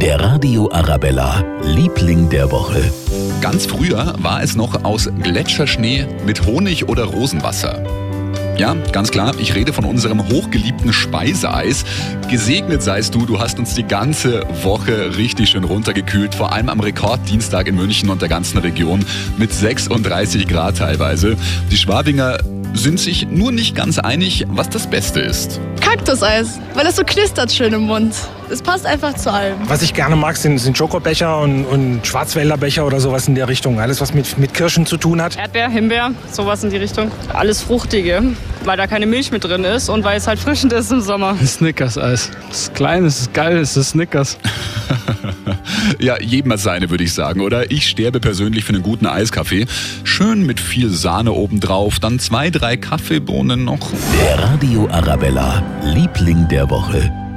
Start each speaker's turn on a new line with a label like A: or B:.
A: Der Radio Arabella, Liebling der Woche.
B: Ganz früher war es noch aus Gletscherschnee mit Honig oder Rosenwasser. Ja, ganz klar, ich rede von unserem hochgeliebten Speiseeis. Gesegnet seist du, du hast uns die ganze Woche richtig schön runtergekühlt, vor allem am Rekorddienstag in München und der ganzen Region mit 36 Grad teilweise. Die Schwabinger sind sich nur nicht ganz einig, was das Beste ist.
C: Kaktuseis, weil es so knistert schön im Mund. Es passt einfach zu allem.
D: Was ich gerne mag, sind, sind Schokobecher und, und Schwarzwälderbecher oder sowas in der Richtung. Alles, was mit, mit Kirschen zu tun hat.
E: Erdbeer, Himbeer, sowas in die Richtung. Alles Fruchtige, weil da keine Milch mit drin ist und weil es halt frischend ist im Sommer.
F: Snickers-Eis. Es ist klein, es ist geil, es ist Snickers.
B: ja, jedem als seine, würde ich sagen, oder? Ich sterbe persönlich für einen guten Eiskaffee. Schön mit viel Sahne obendrauf, dann zwei, drei Kaffeebohnen noch.
A: Der Radio Arabella, Liebling der Woche.